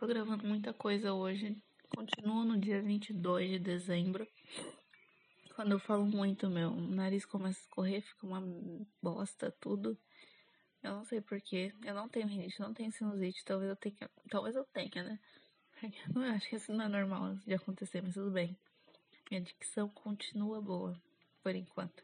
Tô gravando muita coisa hoje. Continuo no dia 22 de dezembro. Quando eu falo muito, meu nariz começa a escorrer, fica uma bosta, tudo. Eu não sei porquê. Eu não tenho rinite, não tenho sinusite. Talvez eu tenha. Talvez eu tenha, né? Eu acho que isso não é normal de acontecer, mas tudo bem. Minha dicção continua boa, por enquanto.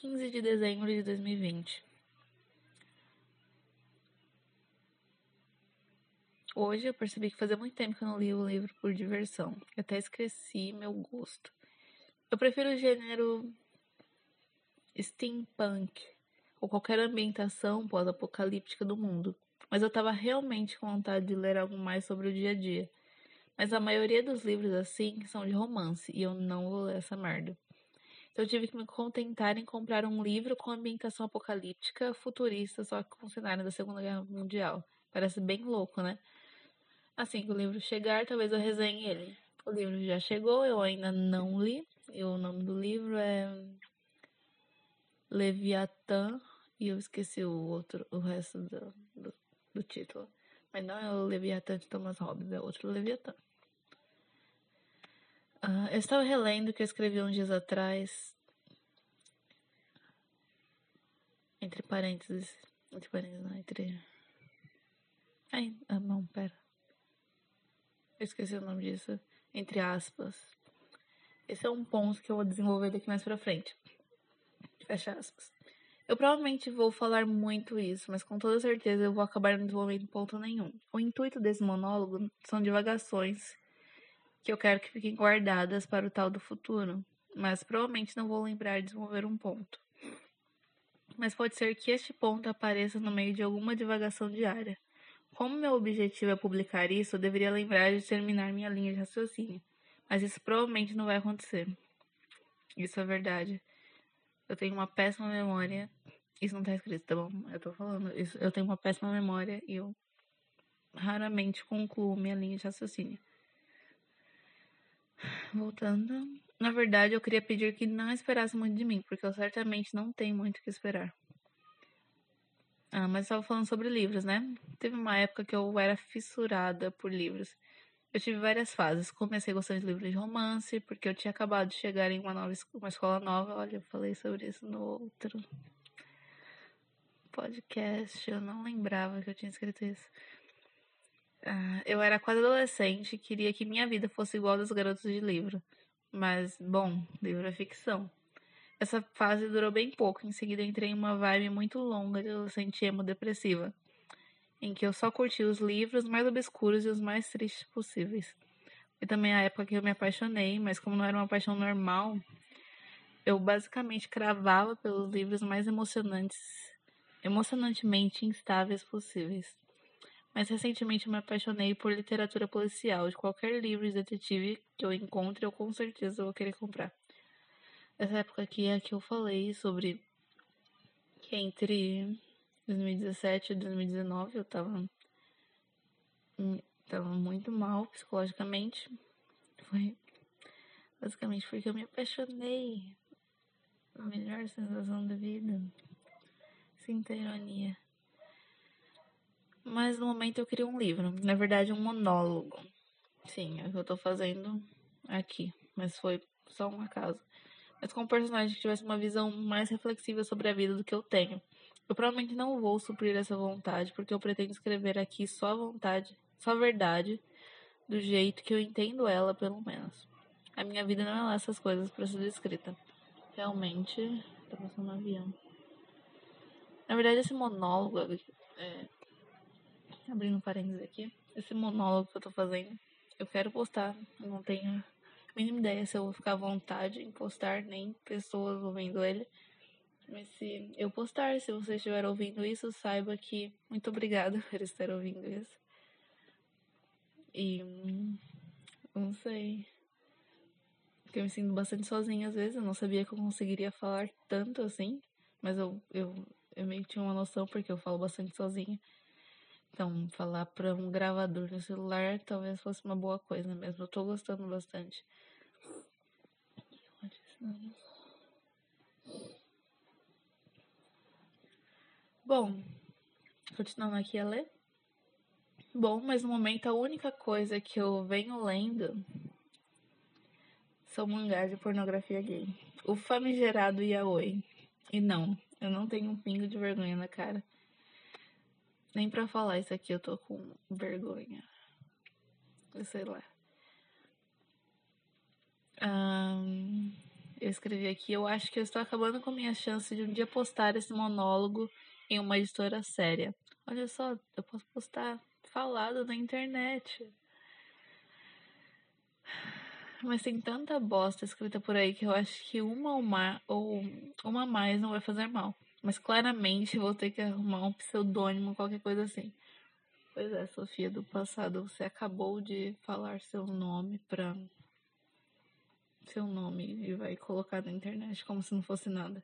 15 de dezembro de 2020. Hoje eu percebi que fazia muito tempo que eu não li o livro por diversão. Eu até esqueci meu gosto. Eu prefiro o gênero steampunk ou qualquer ambientação pós-apocalíptica do mundo. Mas eu tava realmente com vontade de ler algo mais sobre o dia a dia. Mas a maioria dos livros assim são de romance e eu não vou ler essa merda. Eu tive que me contentar em comprar um livro com ambientação apocalíptica futurista, só que com cenário da Segunda Guerra Mundial. Parece bem louco, né? Assim que o livro chegar, talvez eu resenhe ele. O livro já chegou, eu ainda não li. E o nome do livro é Leviatã. E eu esqueci o outro, o resto do, do, do título. Mas não é o Leviatã de Thomas Hobbes, é outro Leviatã. Uh, eu estava relendo o que eu escrevi uns dias atrás. Entre parênteses. Entre parênteses, não, entre. Ai, ah, não, pera. Eu esqueci o nome disso. Entre aspas. Esse é um ponto que eu vou desenvolver daqui mais pra frente. Fecha aspas. Eu provavelmente vou falar muito isso, mas com toda certeza eu vou acabar não desenvolvendo ponto nenhum. O intuito desse monólogo são divagações que eu quero que fiquem guardadas para o tal do futuro, mas provavelmente não vou lembrar de desenvolver um ponto. Mas pode ser que este ponto apareça no meio de alguma divagação diária. Como meu objetivo é publicar isso, eu deveria lembrar de terminar minha linha de raciocínio, mas isso provavelmente não vai acontecer. Isso é verdade. Eu tenho uma péssima memória. Isso não tá escrito, tá bom? Eu tô falando. Isso, eu tenho uma péssima memória e eu raramente concluo minha linha de raciocínio. Voltando. Na verdade, eu queria pedir que não esperasse muito de mim, porque eu certamente não tenho muito o que esperar. Ah, mas estava falando sobre livros, né? Teve uma época que eu era fissurada por livros. Eu tive várias fases. Comecei gostando de livros de romance, porque eu tinha acabado de chegar em uma nova uma escola nova. Olha, eu falei sobre isso no outro podcast. Eu não lembrava que eu tinha escrito isso. Ah, eu era quase adolescente e queria que minha vida fosse igual a dos garotos de livro. Mas, bom, livro é ficção. Essa fase durou bem pouco, em seguida entrei em uma vibe muito longa de adolescente emo depressiva, em que eu só curti os livros mais obscuros e os mais tristes possíveis. Foi também a época que eu me apaixonei, mas como não era uma paixão normal, eu basicamente cravava pelos livros mais emocionantes, emocionantemente instáveis possíveis mas recentemente me apaixonei por literatura policial. De qualquer livro de detetive que eu encontre, eu com certeza vou querer comprar. Essa época aqui é que eu falei sobre que entre 2017 e 2019 eu tava, tava muito mal psicologicamente. Foi basicamente porque eu me apaixonei. A melhor sensação da vida. Sinta ironia. Mas no momento eu queria um livro. Na verdade, um monólogo. Sim, é o que eu tô fazendo aqui. Mas foi só um acaso. Mas com um personagem que tivesse uma visão mais reflexiva sobre a vida do que eu tenho. Eu provavelmente não vou suprir essa vontade, porque eu pretendo escrever aqui só a vontade, só a verdade, do jeito que eu entendo ela, pelo menos. A minha vida não é lá essas coisas para ser descrita. Realmente, tá passando um avião. Na verdade, esse monólogo é, abrindo parênteses aqui, esse monólogo que eu tô fazendo, eu quero postar, eu não tenho a mínima ideia se eu vou ficar à vontade em postar, nem pessoas ouvindo ele. Mas se eu postar, se você estiver ouvindo isso, saiba que muito obrigada por estar ouvindo isso. E não sei. Porque eu me sinto bastante sozinha às vezes. Eu não sabia que eu conseguiria falar tanto assim. Mas eu, eu, eu meio que tinha uma noção porque eu falo bastante sozinha. Então, falar para um gravador no celular talvez fosse uma boa coisa mesmo. Eu tô gostando bastante. Bom, continuando aqui a ler. Bom, mas no momento a única coisa que eu venho lendo são mangás de pornografia gay. O famigerado yaoi. E não, eu não tenho um pingo de vergonha na cara. Nem pra falar isso aqui eu tô com vergonha. Eu sei lá. Um, eu escrevi aqui, eu acho que eu estou acabando com minha chance de um dia postar esse monólogo em uma editora séria. Olha só, eu posso postar falado na internet. Mas tem tanta bosta escrita por aí que eu acho que uma ou, uma, ou uma mais não vai fazer mal. Mas claramente vou ter que arrumar um pseudônimo, qualquer coisa assim. Pois é, Sofia do passado, você acabou de falar seu nome pra. Seu nome e vai colocar na internet como se não fosse nada.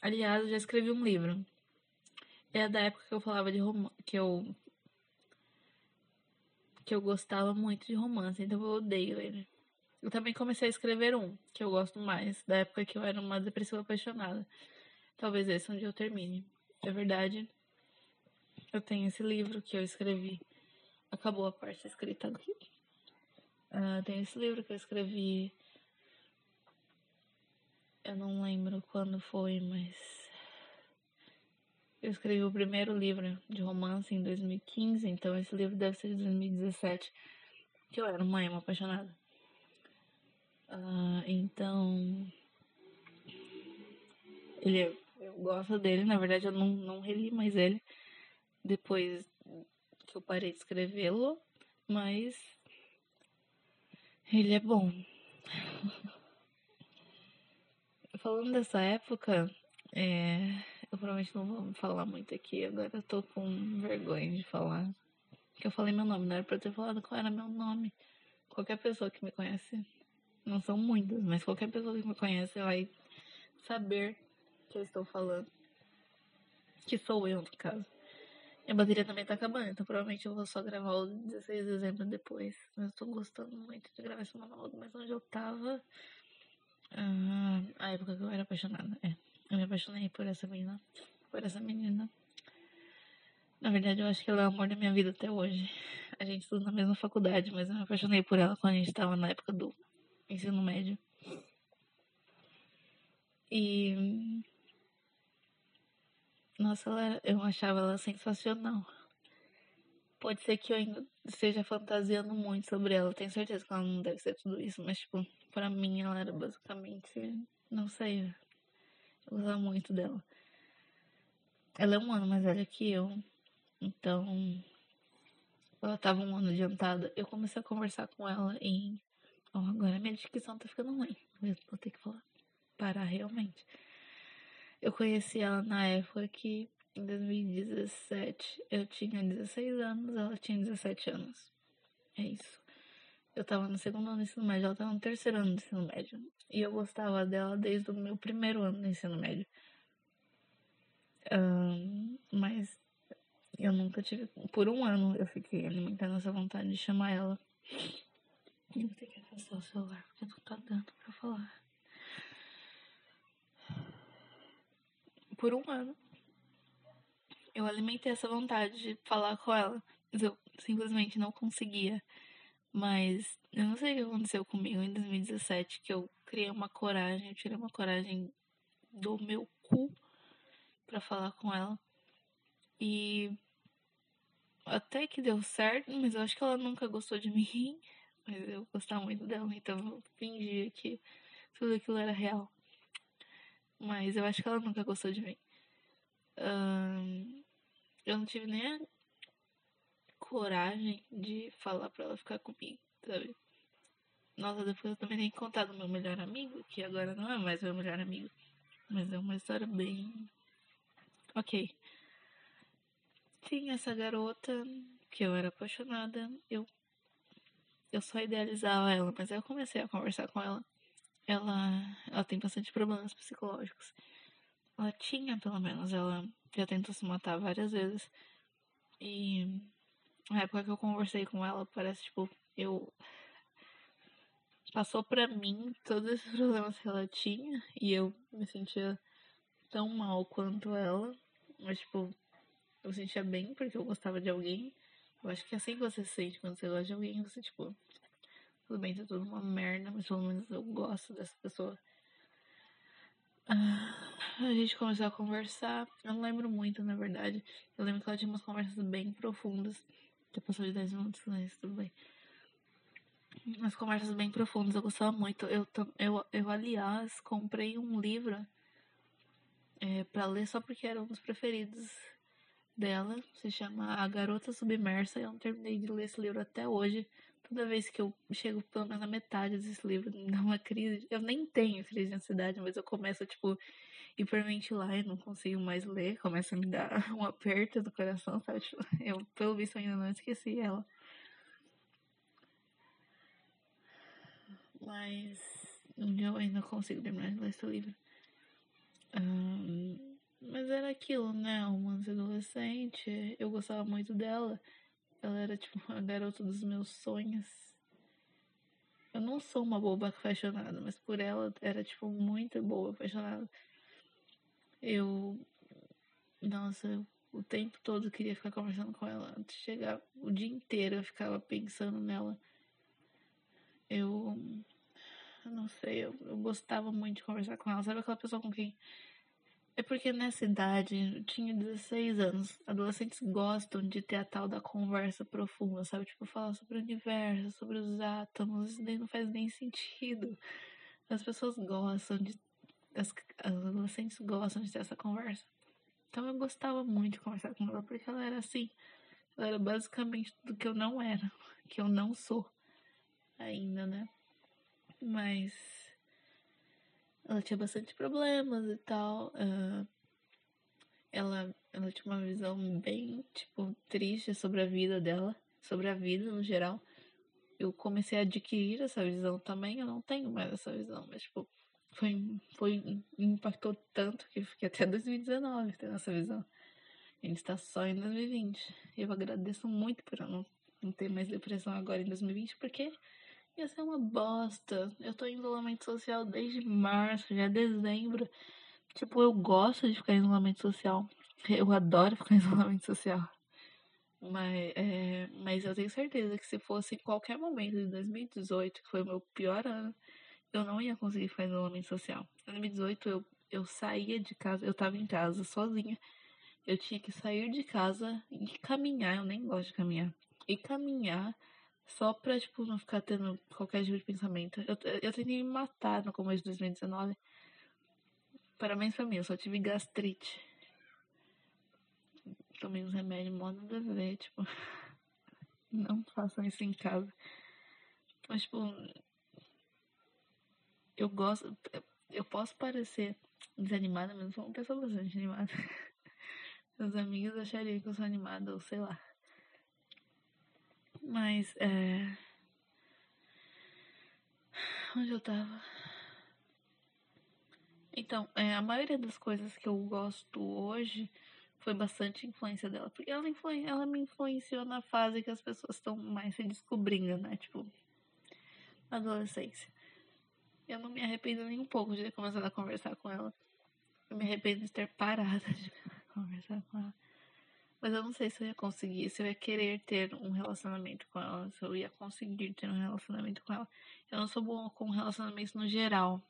Aliás, eu já escrevi um livro. É da época que eu falava de romance. Que eu. Que eu gostava muito de romance, então eu odeio ele. Eu também comecei a escrever um, que eu gosto mais, da época que eu era uma depressiva apaixonada. Talvez esse um dia eu termine. É verdade. Eu tenho esse livro que eu escrevi. Acabou a parte escrita aqui. Uh, tem esse livro que eu escrevi. Eu não lembro quando foi, mas. Eu escrevi o primeiro livro de romance em 2015, então esse livro deve ser de 2017. Que eu era uma emo apaixonada. Uh, então. Ele, eu gosto dele, na verdade eu não, não reli mais ele depois que eu parei de escrevê-lo, mas ele é bom. Falando dessa época, é, eu provavelmente não vou falar muito aqui, agora eu tô com vergonha de falar. Que eu falei meu nome, não era pra eu ter falado qual era meu nome. Qualquer pessoa que me conhece não são muitas, mas qualquer pessoa que me conhece vai saber que eu estou falando. Que sou eu, no caso. E a bateria também tá acabando, então provavelmente eu vou só gravar o 16 de dezembro depois. Mas eu tô gostando muito de gravar esse monólogo, mas onde eu tava. Ah, a época que eu era apaixonada. É. Eu me apaixonei por essa menina. Por essa menina. Na verdade, eu acho que ela é o amor da minha vida até hoje. A gente estuda na mesma faculdade, mas eu me apaixonei por ela quando a gente tava na época do ensino médio. E. Nossa, ela, eu achava ela sensacional. Pode ser que eu ainda esteja fantasiando muito sobre ela. Tenho certeza que ela não deve ser tudo isso, mas, tipo, pra mim ela era basicamente. Não sei. Eu gostava muito dela. Ela é um ano mais velha que eu. Então. Ela tava um ano adiantada. Eu comecei a conversar com ela em Oh, agora minha dicção tá ficando ruim. Vou ter que falar. Parar realmente. Eu conheci ela na época que, em 2017, eu tinha 16 anos, ela tinha 17 anos. É isso. Eu tava no segundo ano do ensino médio, ela tava no terceiro ano do ensino médio. E eu gostava dela desde o meu primeiro ano do ensino médio. Um, mas eu nunca tive. Por um ano eu fiquei alimentando essa vontade de chamar ela eu vou ter que afastar o celular porque não tá dando pra falar. Por um ano, eu alimentei essa vontade de falar com ela, mas eu simplesmente não conseguia. Mas eu não sei o que aconteceu comigo em 2017, que eu criei uma coragem, eu tirei uma coragem do meu cu para falar com ela. E até que deu certo, mas eu acho que ela nunca gostou de mim mas eu gostava muito dela, então eu fingia que tudo aquilo era real. Mas eu acho que ela nunca gostou de mim. Eu não tive nem a coragem de falar pra ela ficar comigo, sabe? Nossa, depois eu também tenho contado meu melhor amigo, que agora não é mais meu melhor amigo. Mas é uma história bem. Ok. Tinha essa garota que eu era apaixonada. Eu eu só idealizava ela, mas aí eu comecei a conversar com ela. Ela, ela tem bastante problemas psicológicos. Ela tinha, pelo menos, ela já tentou se matar várias vezes. E na época que eu conversei com ela, parece tipo, eu passou para mim todos esses problemas que ela tinha e eu me sentia tão mal quanto ela, mas, tipo, eu sentia bem porque eu gostava de alguém. Eu acho que é assim que você se sente quando você gosta de alguém, você, tipo, tudo bem, tá tudo uma merda, mas pelo menos eu gosto dessa pessoa. Ah, a gente começou a conversar. Eu não lembro muito, na verdade. Eu lembro que ela tinha umas conversas bem profundas. Já passou de 10 minutos, mas tudo bem. Umas conversas bem profundas, eu gostava muito. Eu, eu, eu aliás, comprei um livro é, para ler só porque era um dos preferidos dela. Se chama A Garota Submersa. Eu não terminei de ler esse livro até hoje. Toda vez que eu chego pelo menos na metade desse livro, me dá uma crise. Eu nem tenho crise de ansiedade, mas eu começo, tipo, hiperventilar e não consigo mais ler. Começa a me dar um aperto no coração, sabe? Tipo, eu, pelo visto, ainda não esqueci ela. Mas eu ainda consigo terminar de ler esse livro. Um, mas era aquilo, né? Uma adolescente. Eu gostava muito dela. Ela era tipo a garota dos meus sonhos. Eu não sou uma boba apaixonada, mas por ela era tipo muito boa apaixonada. Eu. Nossa, o tempo todo queria ficar conversando com ela. Antes de chegar o dia inteiro eu ficava pensando nela. Eu. Eu não sei, eu, eu gostava muito de conversar com ela. Sabe aquela pessoa com quem é porque nessa idade, eu tinha 16 anos, adolescentes gostam de ter a tal da conversa profunda, sabe? Tipo, falar sobre o universo, sobre os átomos, isso daí não faz nem sentido. As pessoas gostam de. As, as adolescentes gostam de ter essa conversa. Então eu gostava muito de conversar com ela, porque ela era assim. Ela era basicamente tudo que eu não era, que eu não sou ainda, né? Mas ela tinha bastante problemas e tal. Uh, ela, ela tinha uma visão bem, tipo, triste sobre a vida dela, sobre a vida no geral. Eu comecei a adquirir essa visão também, eu não tenho mais essa visão, mas, tipo, foi, foi, impactou tanto que fiquei até 2019 tendo essa visão. A gente está só em 2020. Eu agradeço muito por eu não, não ter mais depressão agora em 2020, porque Ia ser uma bosta. Eu tô em isolamento social desde março, já é dezembro. Tipo, eu gosto de ficar em isolamento social. Eu adoro ficar em isolamento social. Mas, é, mas eu tenho certeza que se fosse em qualquer momento de 2018, que foi o meu pior ano, eu não ia conseguir ficar em isolamento social. Em 2018 eu, eu saía de casa, eu tava em casa sozinha. Eu tinha que sair de casa e caminhar, eu nem gosto de caminhar. E caminhar só pra, tipo, não ficar tendo qualquer tipo de pensamento. Eu, eu tentei me matar no começo de 2019. Parabéns pra mim, eu só tive gastrite. Tomei uns remédios mó nada a ver, tipo. Não façam isso em casa. Mas, tipo. Eu gosto. Eu posso parecer desanimada, mas eu sou uma pessoa bastante animada. Meus amigos achariam que eu sou animada, ou sei lá. Mas, é. Onde eu tava? Então, é, a maioria das coisas que eu gosto hoje foi bastante influência dela. Porque ela, influen ela me influenciou na fase que as pessoas estão mais se descobrindo, né? Tipo, adolescência. Eu não me arrependo nem um pouco de ter começado a conversar com ela. Eu me arrependo de ter parado de conversar com ela. Mas eu não sei se eu ia conseguir, se eu ia querer ter um relacionamento com ela, se eu ia conseguir ter um relacionamento com ela. Eu não sou boa com relacionamentos no geral.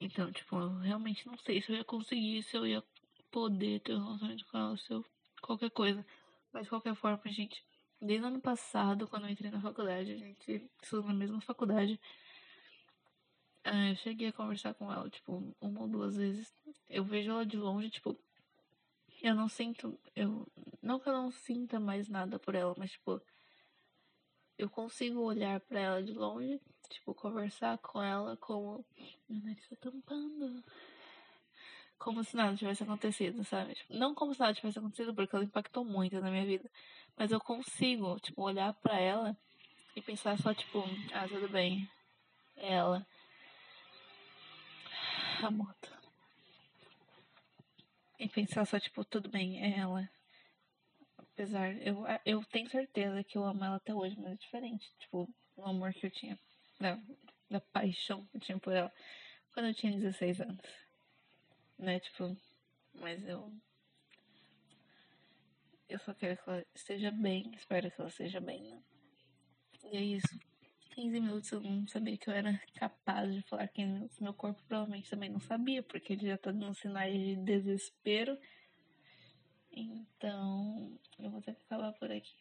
Então, tipo, eu realmente não sei se eu ia conseguir, se eu ia poder ter um relacionamento com ela, se eu. qualquer coisa. Mas de qualquer forma, gente, desde o ano passado, quando eu entrei na faculdade, a gente estuda na mesma faculdade. Eh, eu cheguei a conversar com ela, tipo, uma ou duas vezes. Eu vejo ela de longe, tipo, eu não sinto. Eu, não que eu não sinta mais nada por ela, mas tipo. Eu consigo olhar para ela de longe, tipo, conversar com ela como. Meu nariz tá tampando. Como se nada tivesse acontecido, sabe? Tipo, não como se nada tivesse acontecido, porque ela impactou muito na minha vida. Mas eu consigo, tipo, olhar para ela e pensar só, tipo, ah, tudo bem. É ela. A moto. E pensar só, tipo, tudo bem, é ela. Apesar, eu, eu tenho certeza que eu amo ela até hoje, mas é diferente. Tipo, o amor que eu tinha, da, da paixão que eu tinha por ela quando eu tinha 16 anos. né? Tipo, mas eu. Eu só quero que ela esteja bem, espero que ela esteja bem, né? E é isso. 15 minutos eu não sabia que eu era capaz de falar 15 minutos. Meu corpo provavelmente também não sabia, porque ele já tá dando sinais de desespero. Então, eu vou ter que acabar por aqui.